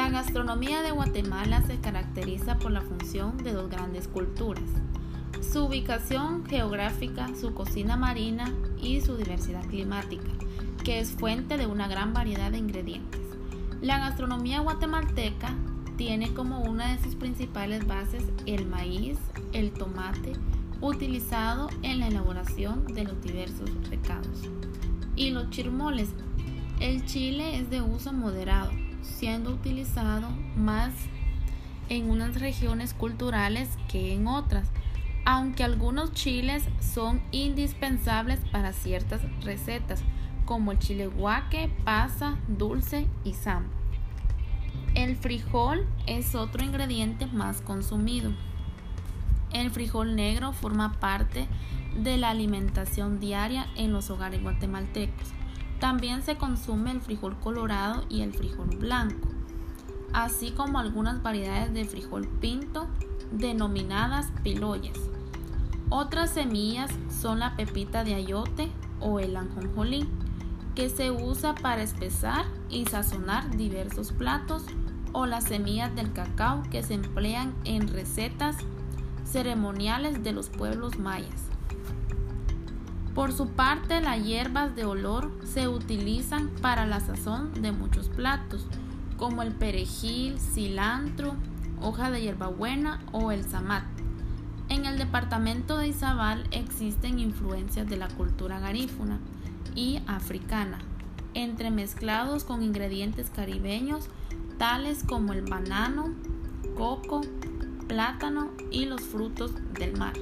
gastronomía de Guatemala se caracteriza por la función de dos grandes culturas, su ubicación geográfica, su cocina marina y su diversidad climática, que es fuente de una gran variedad de ingredientes. La gastronomía guatemalteca tiene como una de sus principales bases el maíz, el tomate, utilizado en la elaboración de los diversos recados, y los chirmoles. El chile es de uso moderado, siendo utilizado más en unas regiones culturales que en otras, aunque algunos chiles son indispensables para ciertas recetas, como el chile guaque, pasa, dulce y sam. El frijol es otro ingrediente más consumido. El frijol negro forma parte de la alimentación diaria en los hogares guatemaltecos. También se consume el frijol colorado y el frijol blanco, así como algunas variedades de frijol pinto denominadas piloyas. Otras semillas son la pepita de ayote o el anjonjolí que se usa para espesar y sazonar diversos platos, o las semillas del cacao que se emplean en recetas ceremoniales de los pueblos mayas. Por su parte, las hierbas de olor se utilizan para la sazón de muchos platos, como el perejil, cilantro, hoja de hierbabuena o el zamat. En el departamento de Izabal existen influencias de la cultura garífuna, y africana, entremezclados con ingredientes caribeños tales como el banano, coco, plátano y los frutos del mar.